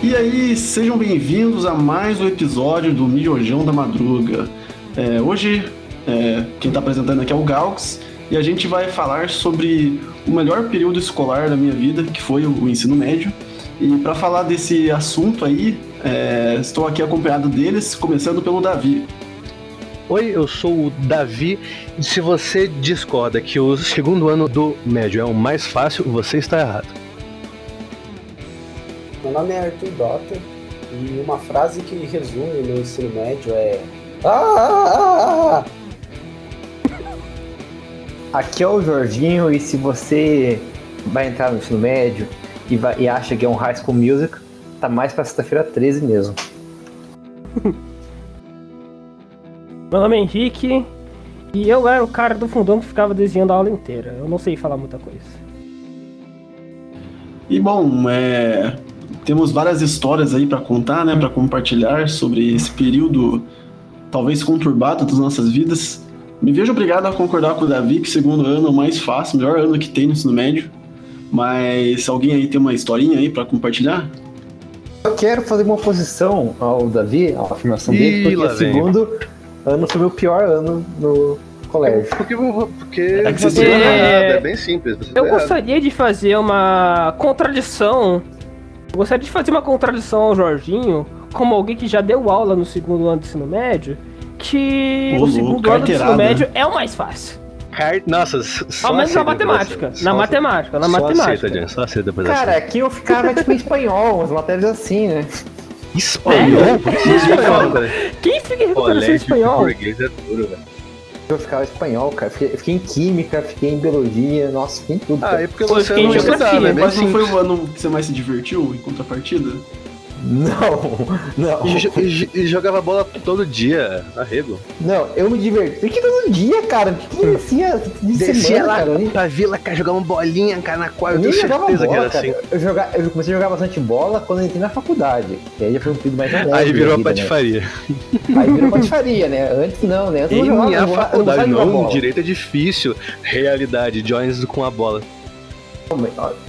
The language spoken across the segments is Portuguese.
E aí, sejam bem-vindos a mais um episódio do Miojão da Madruga. É, hoje, é, quem está apresentando aqui é o Galx, e a gente vai falar sobre o melhor período escolar da minha vida, que foi o ensino médio. E para falar desse assunto aí, é, estou aqui acompanhado deles, começando pelo Davi. Oi, eu sou o Davi. Se você discorda que o segundo ano do médio é o mais fácil, você está errado. Meu nome é Arthur Dota e uma frase que resume meu ensino médio é. Ah, ah, ah, ah. Aqui é o Jorginho e se você vai entrar no ensino médio e, vai, e acha que é um High School Music, tá mais pra sexta-feira 13 mesmo. Meu nome é Henrique e eu era o cara do fundão que ficava desenhando a aula inteira. Eu não sei falar muita coisa. E bom, é, temos várias histórias aí para contar, né, para compartilhar sobre esse período talvez conturbado das nossas vidas. Me vejo obrigado a concordar com o Davi que segundo ano é o mais fácil, o melhor ano que tem no ensino médio. Mas alguém aí tem uma historinha aí para compartilhar? Eu quero fazer uma oposição ao Davi, à afirmação dele, porque segundo ano foi o pior ano no colégio. Porque, porque é, você é... é bem simples. eu gostaria de fazer uma contradição gostaria de fazer uma contradição ao Jorginho, como alguém que já deu aula no segundo ano do ensino médio, que o, o segundo ano do ensino médio é o mais fácil. Car... Nossa, só Ao menos na matemática. Na matemática, na só matemática. Aceita, só aceita Cara, aqui eu ficava tipo em espanhol, as matérias assim, né? Espanhol? É? espanhol, Quem fica em espanhol? Português é duro, velho. Eu ficava espanhol, cara. Fiquei, fiquei, em química, fiquei em biologia, nossa, fiquei em tudo. Ah, cara. é porque você não estudava, né? Mas não foi o ano que você mais se divertiu em contrapartida? Não, não. E, e, jogava bola todo dia, arrego. Não, eu me diverti. Porque todo dia, cara. Que descia de Descia semana, lá cara, pra vila, cara, jogar uma bolinha, cara, na qual eu tenho certeza bola, que era cara. assim. Eu, joga, eu comecei a jogar bastante bola quando eu entrei na faculdade. E aí já foi um período mais alegre. Aí virou vida, patifaria. Né? Aí virou patifaria, né? Antes não, né? Antes em minha faculdade, não, não direito é difícil. Realidade, joins com a bola.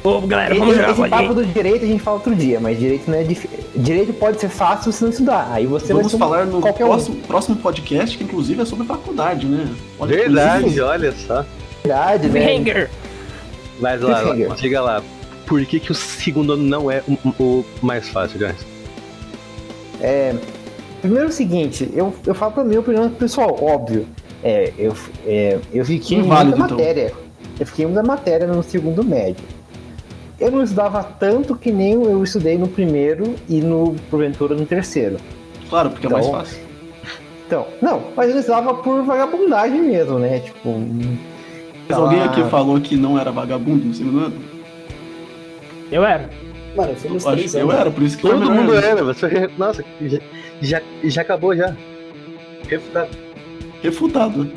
Ô, galera, vamos esse, esse papo do direito a gente fala outro dia, mas direito não é difícil. Direito pode ser fácil se não estudar. Aí você Vamos falar no próximo, um. próximo podcast, que inclusive é sobre faculdade, né? Pode Verdade, olha só. Verdade, né? Hanger. Mas lá, lá, diga lá. Por que, que o segundo ano não é o, o mais fácil, guys? É. Primeiro é o seguinte, eu, eu falo pra mim opinião pessoal, óbvio. É, eu, é, eu fiquei em muita então. Eu fiquei uma matéria no segundo médio. Eu não estudava tanto que nem eu estudei no primeiro e no, porventura, no terceiro. Claro, porque então, é mais então, fácil. Então, não, mas eu estudava por vagabundagem mesmo, né? Tipo. Mas alguém aqui falou que não era vagabundo no segundo ano? Eu era. Mano, eu fui nos três Eu era, por isso que Todo mundo era, você. Nossa, já, já, já acabou já. Refutado. Refutado.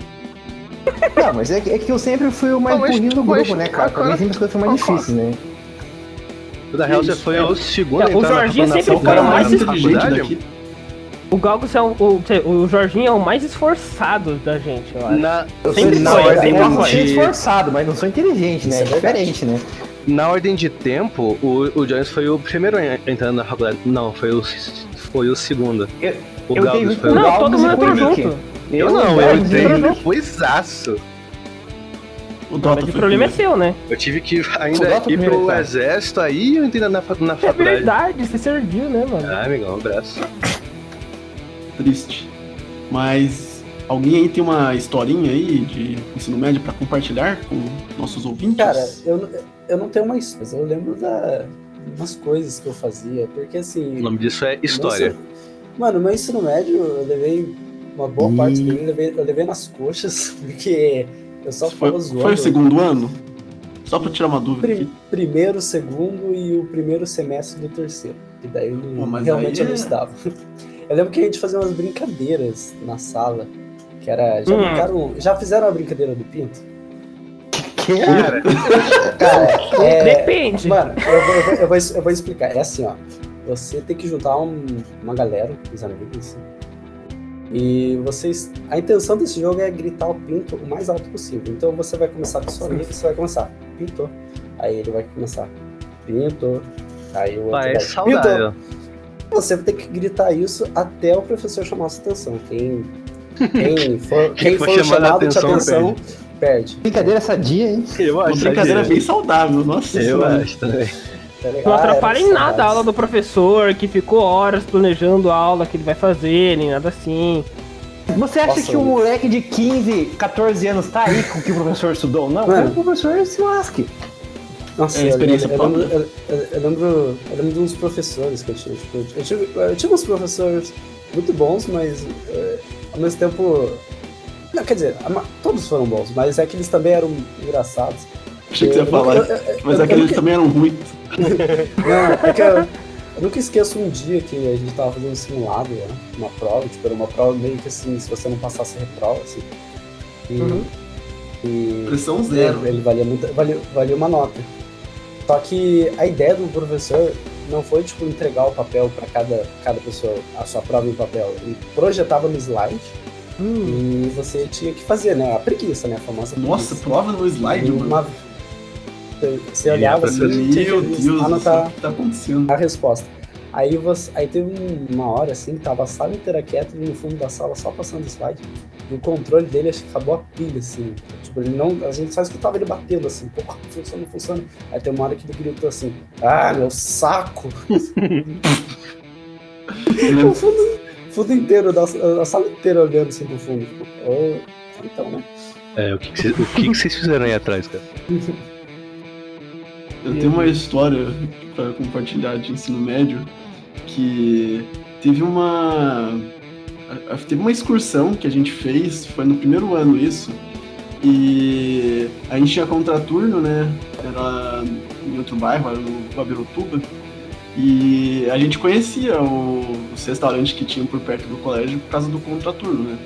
Não, mas é que, é que eu sempre fui o mais burrinho do grupo, né, cara? Pra mim sempre as coisas são mais difíceis, né? Da real, você foi o segundo é, O Jorginho sempre foi o mais inteligente daqui. O Galgos é o, o, o Jorginho é o mais esforçado da gente, eu acho. Na, eu sempre na foi, ordem eu sou de... esforçado, mas não sou inteligente, né? É, é diferente, né? Na ordem de tempo, o, o Jones foi o primeiro entrando na faculdade. Não, foi o, foi o segundo. Eu, o eu foi o Não, todo mundo entrou junto. Eu, não, eu entrei depois aço. O Dota o problema é seu, né? Eu tive que ainda ir pro cara. exército, aí eu entrei na, na faculdade. É verdade, você serviu, né, mano? Ah, amigão, um abraço. Triste. Mas alguém aí tem uma historinha aí de ensino médio pra compartilhar com nossos ouvintes? Cara, eu, eu não tenho uma história, eu lembro da, umas coisas que eu fazia, porque assim... O nome disso é história. Mano, meu ensino médio eu levei uma boa e... parte dele, eu levei, eu levei nas coxas, porque eu só ficava foi, zoando. Foi o segundo ano? Só pra tirar uma dúvida. Pri, primeiro, segundo e o primeiro semestre do terceiro. E daí eu Pô, realmente eu não é- estava. Eu lembro que a gente fazia umas brincadeiras na sala. Que era. Já, hum. brincaram, já fizeram a brincadeira do pinto? Que? Cara, cara é, Depende. Mano, eu vou, eu, vou, eu, vou, eu vou explicar. É assim, ó. Você tem que juntar um, uma galera, os amigos, assim, e vocês. A intenção desse jogo é gritar o pinto o mais alto possível. Então você vai começar com seu amigo, você vai começar. Pintou. Aí ele vai começar. Pintou. Aí o outro. Vai, é saudável. Você vai ter que gritar isso até o professor chamar a sua atenção. Quem, quem for, quem for, for chamado atenção, de atenção, perde. perde. Brincadeira sadia, hein? Eu acho. Uma brincadeira bem saudável, nossa Eu senhora. acho também. Tá não atrapalha em nada a aula do professor, que ficou horas planejando a aula que ele vai fazer, nem nada assim. Você acha Nossa, que um moleque de 15, 14 anos tá aí com o que o professor estudou? Não, Mano. o professor se lasque. Nossa, é, experiência eu, eu, lembro, eu, eu, lembro, eu lembro de uns professores que eu tinha. Tipo, eu, tive, eu tive uns professores muito bons, mas é, ao mesmo tempo. Não, quer dizer, todos foram bons, mas é que eles também eram engraçados. Achei que você ia falar, mas é que eles também eram ruins. Não, é que eu, eu nunca esqueço um dia que a gente tava fazendo um simulado, né? uma prova, tipo, era uma prova meio que assim, se você não passasse, reprova, assim. E, uhum. e Pressão zero. Ele, ele valia, muito, valia, valia uma nota. Só que a ideia do professor não foi, tipo, entregar o papel para cada, cada pessoa, a sua prova em papel. Ele projetava no slide hum. e você tinha que fazer, né? A preguiça, né? A famosa preguiça. Nossa, prova no slide, mano. Uma, você olhava assim, meu Deus, anotar que tá acontecendo? a resposta. Aí, você, aí teve uma hora assim, que tava a sala inteira quieta no fundo da sala, só passando o slide. E o controle dele acho que acabou a pilha, assim. Tipo, ele não. A gente só escutava ele batendo assim, pô, funciona, funciona. Aí tem uma hora que ele gritou assim, ah, meu saco! o fundo, fundo inteiro, da, a sala inteira olhando assim pro fundo. Tipo, oh, então, né? É, o que vocês fizeram aí atrás, cara? Eu tenho uma história para compartilhar de ensino médio que teve uma teve uma excursão que a gente fez, foi no primeiro ano isso, e a gente tinha contraturno, né? Era em outro bairro, era no Babirutuba, e a gente conhecia o, os restaurantes que tinham por perto do colégio por causa do contraturno, né?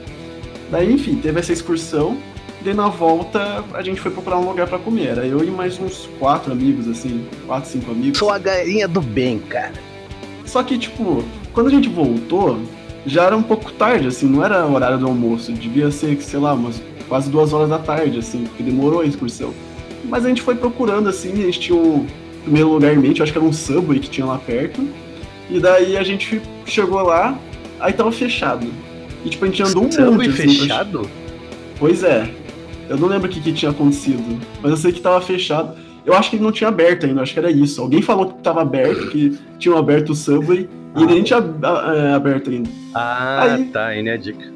Daí, enfim, teve essa excursão Daí na volta a gente foi procurar um lugar para comer. Era eu e mais uns quatro amigos, assim, quatro, cinco amigos. Sou a galinha do bem, cara. Só que, tipo, quando a gente voltou, já era um pouco tarde, assim, não era horário do almoço. Devia ser, sei lá, umas quase duas horas da tarde, assim, porque demorou a excursão. Mas a gente foi procurando, assim, a gente tinha um primeiro lugar em mente, acho que era um Subway que tinha lá perto. E daí a gente chegou lá, aí tava fechado. E tipo, a gente andou um Subway monte, assim, fechado? Pra... Pois é. Eu não lembro o que, que tinha acontecido, mas eu sei que tava fechado. Eu acho que ele não tinha aberto ainda, acho que era isso. Alguém falou que tava aberto, que tinham aberto o Subway, ah, e ele nem tinha é, aberto ainda. Ah, aí, tá, aí é a dica.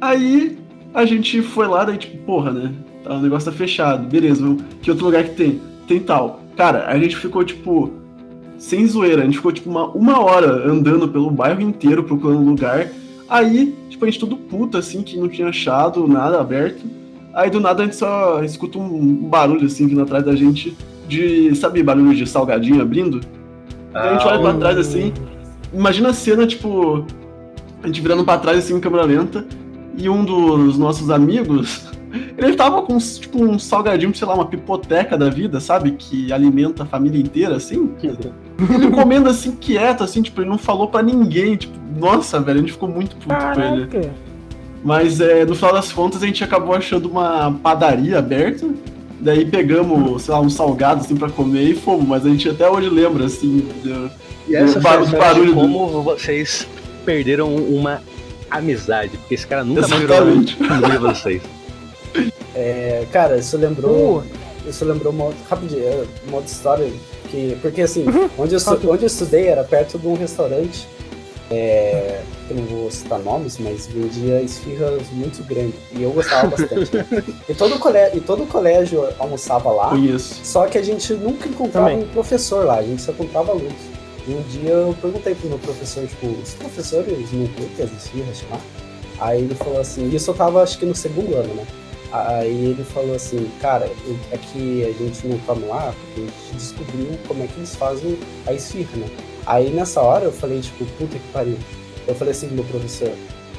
Aí a gente foi lá, daí tipo, porra, né? Tá, o negócio tá fechado, beleza, que outro lugar que tem? Tem tal. Cara, a gente ficou tipo, sem zoeira, a gente ficou tipo uma, uma hora andando pelo bairro inteiro procurando lugar. Aí, tipo, a gente todo puto, assim, que não tinha achado nada aberto. Aí do nada a gente só escuta um barulho assim vindo atrás da gente de, sabe, barulho de salgadinho abrindo? Aí a gente olha pra trás assim, imagina a cena, tipo, a gente virando pra trás assim em câmera lenta, e um dos nossos amigos, ele tava com tipo um salgadinho, sei lá, uma pipoteca da vida, sabe? Que alimenta a família inteira, assim. Ele comendo assim, quieto, assim, tipo, ele não falou pra ninguém, tipo, nossa, velho, a gente ficou muito puto com ele. Mas é, no final das contas a gente acabou achando uma padaria aberta. Daí pegamos, sei lá, um salgado assim pra comer e fomos, mas a gente até hoje lembra, assim, do, e essa bar barulho como do... vocês perderam uma amizade, porque esse cara nunca mais virou vocês. É, cara, isso lembrou. Isso lembrou uma, rapidinho, é, uma outra história. Que, porque assim, uhum. onde, eu, onde eu estudei era perto de um restaurante é, eu não vou citar nomes, mas vendia esfirras muito grandes. E eu gostava bastante. Né? E, todo colégio, e todo colégio almoçava lá. Isso. Só que a gente nunca encontrava Também. um professor lá, a gente só encontrava alunos. E um dia eu perguntei pro meu professor, tipo, os professores não curtem as esfirras lá? Aí ele falou assim, isso eu tava acho que no segundo ano, né? Aí ele falou assim, cara, é que a gente não come lá porque a gente descobriu como é que eles fazem a esfirra, né? Aí nessa hora eu falei, tipo, puta que pariu. Eu falei assim pro meu professor,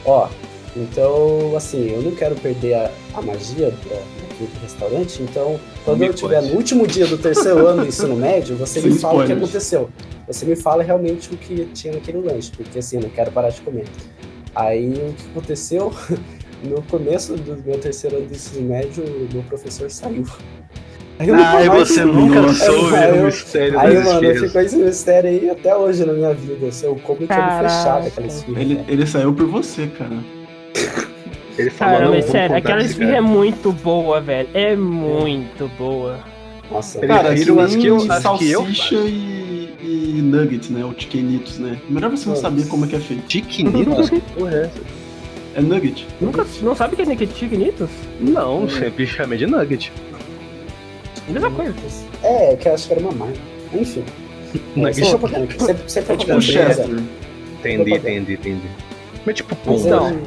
ó, então, assim, eu não quero perder a, a magia daquele restaurante, então, quando eu estiver no último dia do terceiro ano do ensino médio, você me fala o que aconteceu. Você me fala realmente o que tinha naquele lanche, porque assim, eu não quero parar de comer. Aí, o que aconteceu? No começo do meu terceiro ano do ensino médio, meu professor saiu. Ai, você nunca soube o mistério Aí, mano, eu ficou esse mistério aí até hoje na minha vida. Eu sou como tinha fechado aquela esfirra. Ele, ele saiu por você, cara. Ele falou, Caramba, não, sério, aquela esfirra é muito boa, velho. É muito boa. Nossa, cara, eu acho que eu, salsicha e, e nugget, né? O chickenitos, né? Melhor você não saber como é que é feito. Chickenitos? que porra é essa? É nugget. Nunca, não sabe o que é chickenitos? Não, sempre chamei de nugget. Mesma coisa. É, que eu acho que era uma marca. Enfim. Nugget. Você, você é tipo um Chester. Entendi, entendi, entendi. Mas tipo, pô. Então,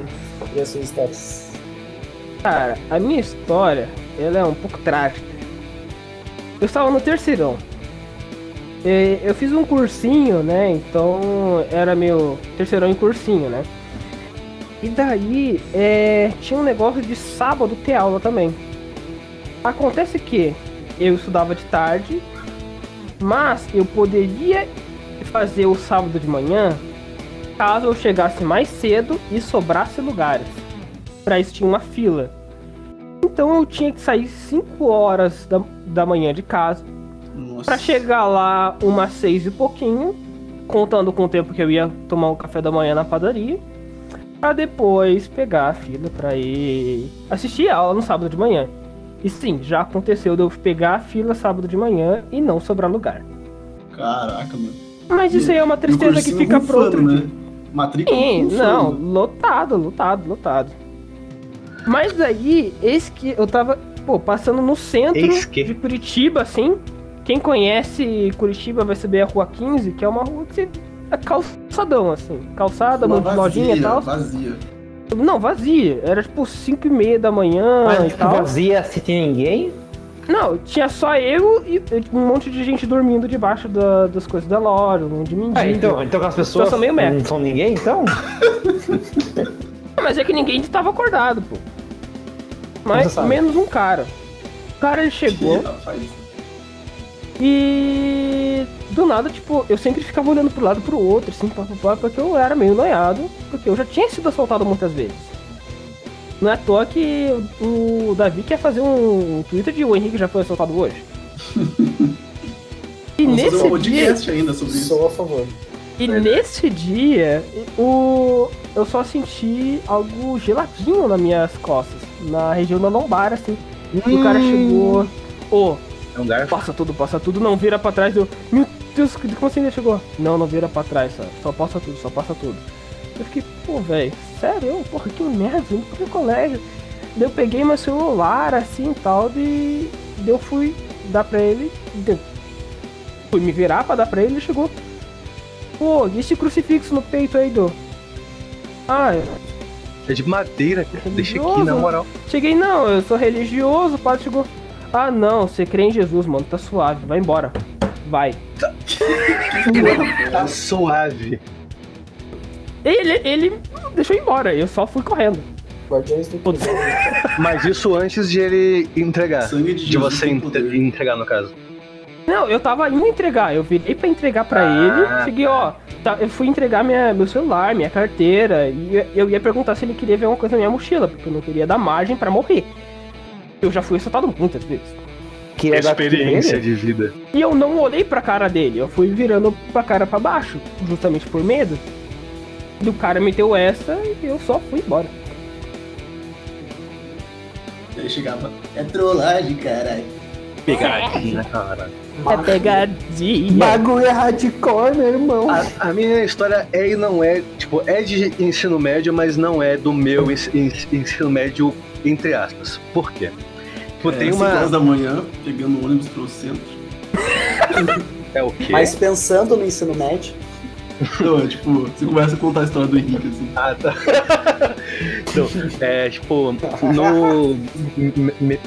e as suas histórias? Cara, a minha história, ela é um pouco trágica. Eu estava no terceirão. Eu fiz um cursinho, né? Então era meu terceirão em cursinho, né? E daí é, tinha um negócio de sábado ter aula também. Acontece que eu estudava de tarde, mas eu poderia fazer o sábado de manhã caso eu chegasse mais cedo e sobrasse lugares. Para isso tinha uma fila. Então eu tinha que sair 5 horas da, da manhã de casa para chegar lá umas 6 e pouquinho, contando com o tempo que eu ia tomar um café da manhã na padaria, para depois pegar a fila para ir assistir a aula no sábado de manhã. E sim, já aconteceu de eu pegar a fila sábado de manhã e não sobrar lugar. Caraca, mano. Mas isso aí é uma tristeza que fica pronto. Né? Matrícula? Sim, não, lotado, lotado, lotado. Mas aí, eis que eu tava, pô, passando no centro de Curitiba, assim. Quem conhece Curitiba vai saber a Rua 15, que é uma rua que é calçadão, assim. Calçada, uma lojinha e tal. Vazia. Não, vazia. Era tipo 5 e meia da manhã Mas, e tipo, tal. vazia se tem ninguém? Não, tinha só eu e um monte de gente dormindo debaixo da, das coisas da loja, um monte de mendigo. Ah, então, então as pessoas são meio não são ninguém, então? Mas é que ninguém estava acordado, pô. Mas menos um cara. O cara ele chegou. E do nada, tipo, eu sempre ficava olhando pro lado pro outro, assim, papapá, porque eu era meio noiado, porque eu já tinha sido assaltado muitas vezes. Não é à toa que o Davi quer fazer um Twitter de o Henrique já foi assaltado hoje. e Vamos nesse um dia, ainda sobre isso. Sou a favor. E nesse dia, o eu só senti algo geladinho nas minhas costas, na região da lombar, assim. Hum. O cara chegou, ô, oh, é um passa tudo, passa tudo, não vira pra trás. Eu, meu Deus, como assim ele chegou? Não, não vira pra trás, só, só passa tudo, só passa tudo. Eu fiquei, pô, velho, sério? Porra, que merda, indo pro colégio. Daí eu peguei meu celular, assim e tal, e eu fui dar pra ele. Deu. Fui me virar pra dar pra ele e chegou. Pô, e esse crucifixo no peito aí, do? Ah, é de madeira, cara. Deixa aqui, na moral. Cheguei, não, eu sou religioso, o padre chegou. Ah, não, você crê em Jesus, mano, tá suave, vai embora. Vai. Tá, tá suave. Ele, ele deixou embora, eu só fui correndo. Mas isso antes de ele entregar. De, de, você entregar, no caso. Não, eu tava indo entregar. Eu virei pra entregar pra ah. ele. Cheguei, ó. Tá, eu fui entregar minha, meu celular, minha carteira. E eu ia perguntar se ele queria ver alguma coisa na minha mochila, porque eu não queria dar margem pra morrer. Eu já fui assaltado muitas vezes. Que experiência de vida. E eu não olhei pra cara dele, eu fui virando pra cara pra baixo, justamente por medo. E o cara meteu essa e eu só fui embora. Ele chegava, é trollagem, caralho. Pegadinha, cara. É pegadinha. Bagulho é hardcore, meu irmão. A, a, minha história é e não é, tipo, é de ensino médio, mas não é do meu ensino médio, entre aspas. Por quê? Tipo, é, tem uma. horas da manhã, pegando um ônibus pro centro. é o quê? Mas pensando no ensino médio. Não, é tipo, você começa a contar a história do Henrique, assim. Ah, tá. então, é, tipo, no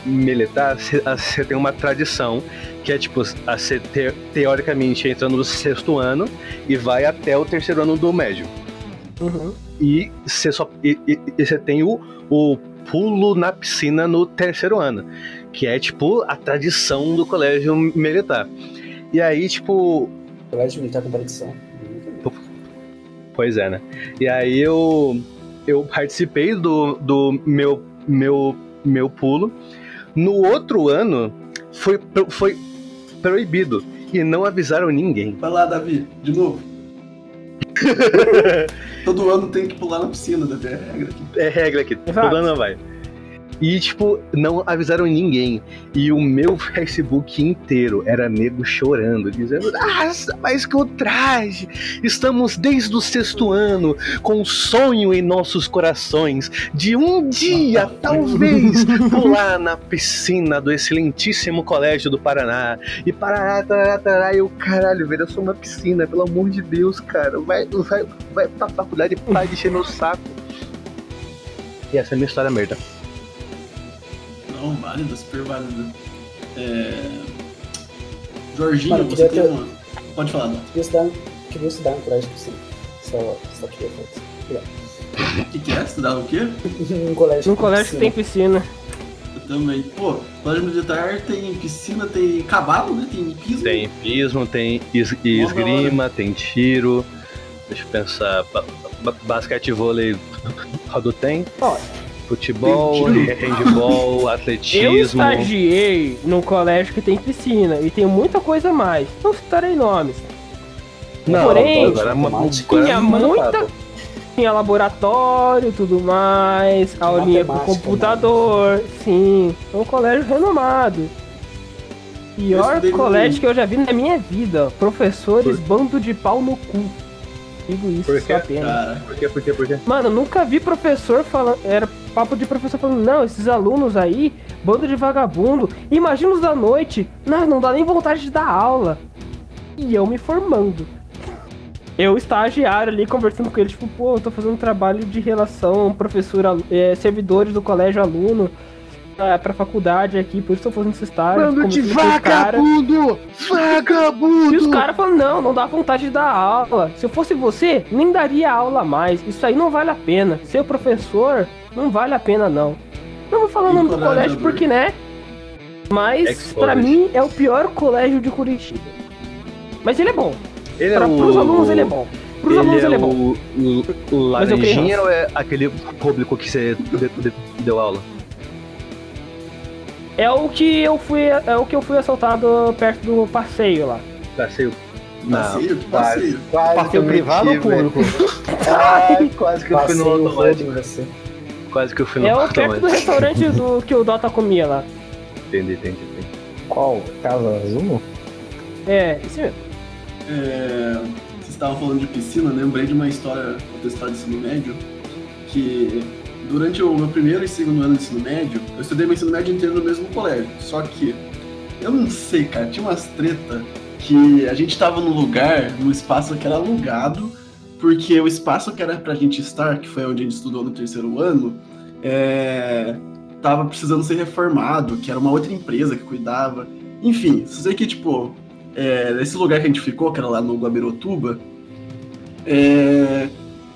militar, você tem uma tradição que é, tipo, você te, teoricamente entra no sexto ano e vai até o terceiro ano do médio. Uhum. E você só. E você tem o, o pulo na piscina no terceiro ano, que é, tipo, a tradição do colégio militar. E aí, tipo. Colégio militar com tradição. Pois é, né? E aí eu, eu participei do, do meu, meu, meu pulo. No outro ano, foi, foi proibido e não avisaram ninguém. Vai lá, Davi, de novo. Todo ano tem que pular na piscina, Davi, é regra aqui. É regra aqui, todo ano vai. E, tipo, não avisaram ninguém. E o meu Facebook inteiro era nego chorando, dizendo: Nossa, mas que o traje! Estamos desde o sexto ano com um sonho em nossos corações de um dia, talvez, pular na piscina do excelentíssimo Colégio do Paraná. E Paraná, tarará. E eu, caralho, velho, eu sou uma piscina, pelo amor de Deus, cara. Vai, vai, vai pra faculdade para de encher meu saco. E essa é a minha história merda. Não, válida, super válida. É... Jorginho, Mano, você tem ter... uma. Pode falar, não. Queria estudar, queria estudar no colégio sim. Só, só queria falar O que, que é? Estudar o quê? um colégio. Um colégio que tem piscina. Eu também. Pô, colégio militar tem piscina, tem cavalo, né? Tem pismo. Tem pismo, tem es esgrima, tem tiro. Deixa eu pensar. Basquete vôlei. Rodo tem? Olha Futebol, handball, atletismo. Eu estagiei num colégio que tem piscina e tem muita coisa mais. Não citarei nomes. Não, Porém, agora, agora tinha muita. Tinha laboratório tudo mais, aulinha com computador. Né? Sim, é um colégio renomado. Pior colégio que eu já vi na minha vida. Professores, Por... bando de pau no cu. Digo isso, Por quê? apenas. Por quê? Por quê? Por quê? Mano, nunca vi professor falando. Era papo de professor falando, não, esses alunos aí, bando de vagabundo, imagina os da noite, não, não dá nem vontade de dar aula. E eu me formando. Eu estagiário ali conversando com ele, tipo, pô, eu tô fazendo um trabalho de relação, professor, é, servidores do colégio aluno pra, pra faculdade aqui, por isso tô fazendo esse estágio. Bando de vagabundo! Vagabundo! E os caras falam, não, não dá vontade de dar aula. Se eu fosse você, nem daria aula mais. Isso aí não vale a pena. Ser professor não vale a pena, não. Não vou falar o nome do colégio porque, né? Mas, para mim, é o pior colégio de Curitiba. Mas ele é bom. Ele pra, é o... Pros alunos, ele é bom. Pros ele alunos, é ele é bom. O, o, o laranjinha ou é aquele público que você deu aula? É o que eu fui, é o que eu fui assaltado perto do passeio lá. Passeio não, passeio? Passeio. Quase, passeio privado ou público? Ai, quase que eu fui no automático. Quase que eu fui no É o perto do restaurante do que o Dota comia lá. Entendi, entendi, entendi. Qual? Casa Azul? É, esse mesmo. É, vocês estavam falando de piscina, lembrei de uma história contestada de ensino médio, que durante o meu primeiro e segundo ano de ensino médio, eu estudei meu ensino médio inteiro no mesmo colégio. Só que, eu não sei, cara, tinha umas treta que a gente tava num lugar, num espaço que era alugado, porque o espaço que era pra gente estar, que foi onde a gente estudou no terceiro ano, é, tava precisando ser reformado, que era uma outra empresa que cuidava. Enfim, só sei que, tipo, é, nesse lugar que a gente ficou, que era lá no Guabirotuba, é,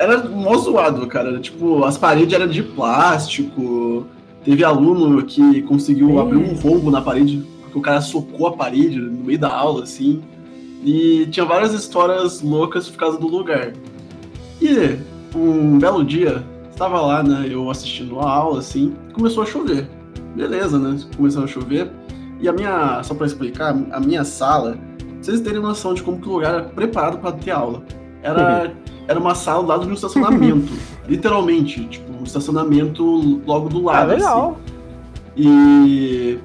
era mó zoado, cara. Tipo, as paredes eram de plástico. Teve aluno que conseguiu abrir um rombo na parede, porque o cara socou a parede no meio da aula, assim. E tinha várias histórias loucas por causa do lugar. E um belo dia, estava lá, né, eu assistindo a aula, assim, começou a chover. Beleza, né? Começou a chover. E a minha, só para explicar, a minha sala, vocês terem noção de como que o lugar era preparado para ter aula. Era, uhum. Era uma sala do lado de um estacionamento. literalmente, tipo, um estacionamento logo do lado. Ah, legal. Assim. E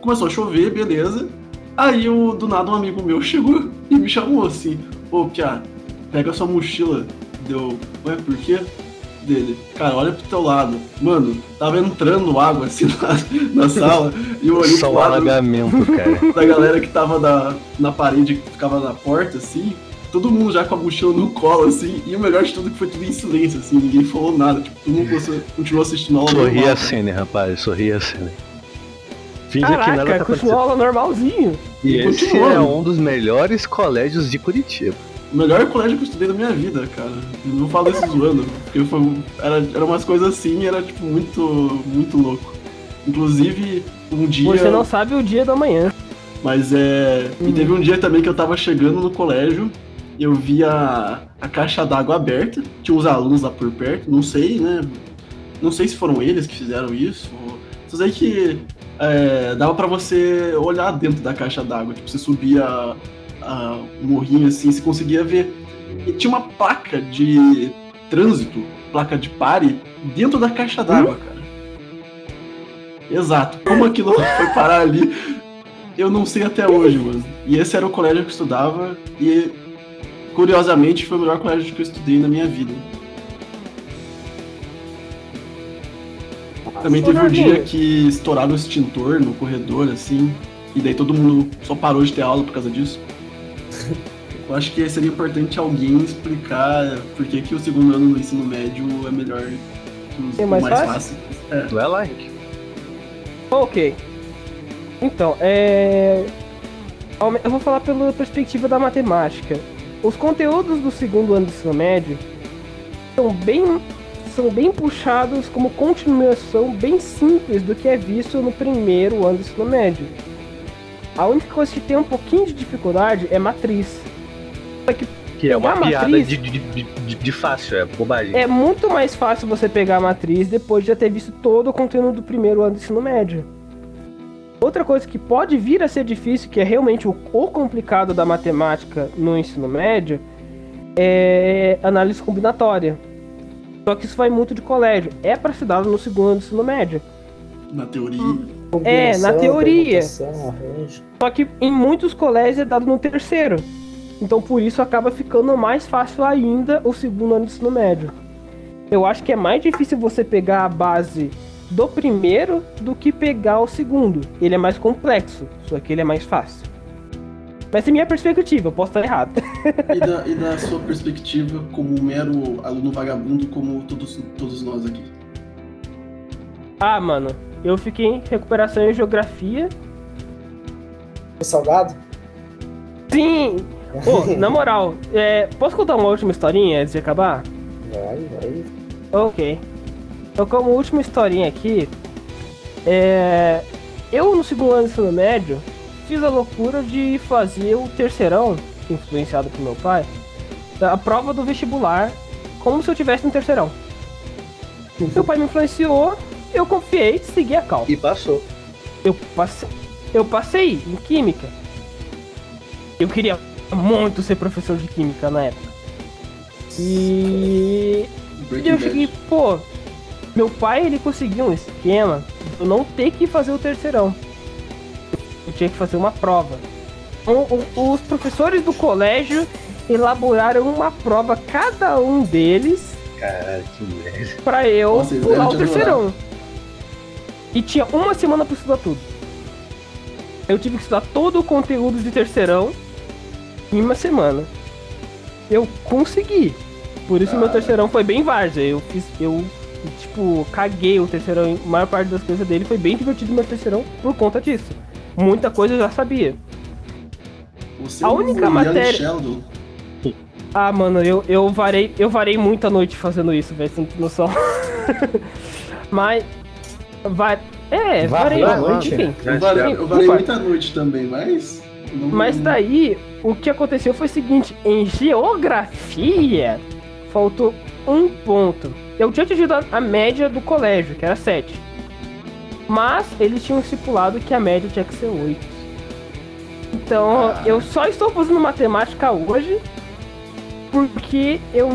começou a chover, beleza. Aí, o, do nada, um amigo meu chegou e me chamou assim: Ô, Pia, pega sua mochila Deu, ué, por quê? Dele, cara, olha pro teu lado. Mano, tava entrando água assim na, na sala e eu olhei Só pro lado alagamento, cara. da galera que tava na, na parede, que ficava na porta, assim. Todo mundo já com a mochila no colo, assim, e o melhor de tudo é que foi tudo em silêncio, assim, ninguém falou nada, tipo, todo mundo continuou assistindo a aula Sorria normal, assim, né, rapaz? Sorria assim, né? Finge Caraca, que nada tá continuou aula normalzinho. E, e esse é um dos melhores colégios de Curitiba o melhor colégio que eu estudei na minha vida, cara. Eu não falo isso zoando, porque foi, era, era umas coisas assim, era tipo muito, muito louco. Inclusive, um dia. Você não sabe o dia da manhã. Mas é. Hum. E teve um dia também que eu tava chegando no colégio, eu vi a, a caixa d'água aberta, tinha uns alunos lá por perto, não sei, né? Não sei se foram eles que fizeram isso, ou Só sei que é, dava para você olhar dentro da caixa d'água. Tipo, você subia a, um morrinho assim, você conseguia ver. E tinha uma placa de trânsito, placa de pare, dentro da caixa d'água, hum? cara. Exato. Como aquilo foi parar ali, eu não sei até hoje, mano. E esse era o colégio que eu estudava e, curiosamente, foi o melhor colégio que eu estudei na minha vida. Também teve um dia que estouraram o extintor no corredor, assim, e daí todo mundo só parou de ter aula por causa disso. Eu acho que seria importante alguém explicar por que, que o segundo ano do ensino médio é melhor que os é mais, mais fácil. É. Vai lá, Henrique. Ok. Então, é. Eu vou falar pela perspectiva da matemática. Os conteúdos do segundo ano do ensino médio são bem são bem puxados como continuação bem simples do que é visto no primeiro ano do ensino médio. A única coisa que tem um pouquinho de dificuldade é matriz. Que, que é uma piada matriz, de, de, de, de, fácil, é bobagem. É muito mais fácil você pegar a matriz depois de já ter visto todo o conteúdo do primeiro ano do ensino médio. Outra coisa que pode vir a ser difícil, que é realmente o, o complicado da matemática no ensino médio, é análise combinatória só que isso vai muito de colégio. É para ser dado no segundo ano do ensino médio. Na teoria. É, na teoria. Só que em muitos colégios é dado no terceiro. Então por isso acaba ficando mais fácil ainda o segundo ano do ensino médio. Eu acho que é mais difícil você pegar a base do primeiro do que pegar o segundo. Ele é mais complexo, só que ele é mais fácil. Mas é minha perspectiva, eu posso estar errado. E da, e da sua perspectiva como um mero aluno vagabundo, como todos, todos nós aqui? Ah, mano, eu fiquei em recuperação em geografia. O salgado? Sim! Pô, na moral, é, posso contar uma última historinha antes de acabar? Vai, vai. Ok. Então, como última historinha aqui, é, eu no segundo ano do ensino médio, fiz a loucura de fazer o terceirão, influenciado por meu pai, a prova do vestibular, como se eu tivesse no terceirão. Meu pai me influenciou, eu confiei, segui a cal. E passou. Eu passei, eu passei em química. Eu queria muito ser professor de química na época. E, e eu cheguei, pô, meu pai ele conseguiu um esquema de eu não ter que fazer o terceirão eu tinha que fazer uma prova. O, os professores do colégio elaboraram uma prova, cada um deles. Caralho, que merda. Pra eu Nossa, pular o terceirão. E tinha uma semana pra estudar tudo. Eu tive que estudar todo o conteúdo de terceirão em uma semana. Eu consegui. Por isso ah. meu terceirão foi bem várzea. Eu fiz. Eu, tipo, caguei o terceirão. A maior parte das coisas dele foi bem divertido meu terceirão por conta disso muita coisa eu já sabia. A única matéria. Sheldon. Ah, mano, eu, eu varei eu varei muita noite fazendo isso, velho, sem noção. mas. Vai. É, varei a noite. Enfim, eu varei, eu varei muita noite também, mas. Não... Mas daí, o que aconteceu foi o seguinte: em geografia, faltou um ponto. Eu tinha atingido a média do colégio, que era 7. Mas eles tinham estipulado que a média tinha que ser 8. Então, ah. eu só estou fazendo matemática hoje porque eu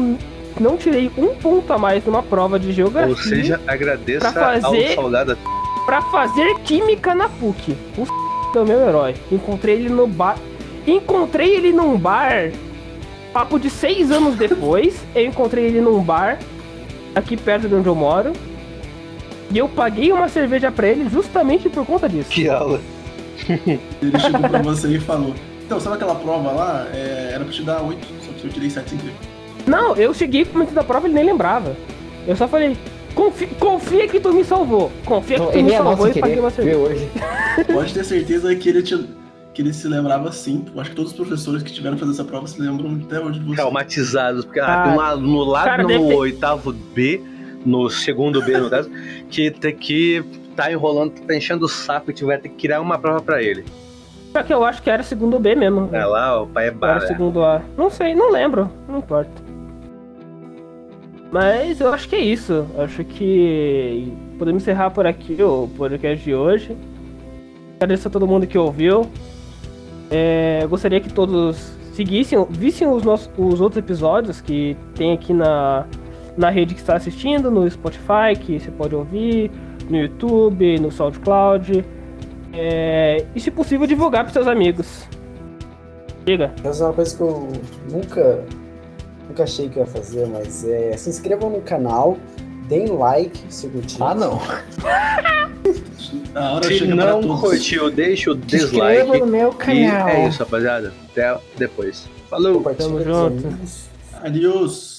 não tirei um ponto a mais numa prova de geografia. Ou seja, agradeça fazer, ao soldado. Pra fazer química na PUC. O é o meu herói. Encontrei ele no bar. Encontrei ele num bar. Papo de seis anos depois, eu encontrei ele num bar aqui perto de onde eu moro. E eu paguei uma cerveja pra ele justamente por conta disso. Que aula. ele chegou pra você e falou: Então, sabe aquela prova lá? É, era pra te dar 8, só que eu tirei 7 sem querer. Não, eu cheguei pro momento da prova e ele nem lembrava. Eu só falei: Confia, confia que tu me salvou. Confia que tu me é salvou e paguei uma cerveja. Hoje. Pode ter certeza que ele te, que ele se lembrava sim. Eu acho que todos os professores que tiveram fazer essa prova se lembram até hoje de você. Traumatizados, porque ah, ah, no lado cara, no oitavo B no segundo B, no caso, que tem que tá enrolando, tá enchendo o saco e tiver que criar uma prova para ele. Só que eu acho que era segundo B mesmo. É lá, o pai é barra. Era segundo A. Não sei, não lembro. Não importa. Mas eu acho que é isso. Eu acho que podemos encerrar por aqui o podcast de hoje. Agradeço a todo mundo que ouviu. É, gostaria que todos seguissem, vissem os, nossos, os outros episódios que tem aqui na, na rede que está assistindo, no Spotify, que você pode ouvir, no YouTube, no SoundCloud. É, e se possível divulgar para seus amigos. Diga. Essa é uma coisa que eu nunca, nunca achei que ia fazer, mas é se inscrevam no canal, deem like se curtir. Ah não. se não curtiu, deixa o dislike. Inscreva no meu canal. E é isso, rapaziada. Até depois. Falou. Tamo junto. Adiós.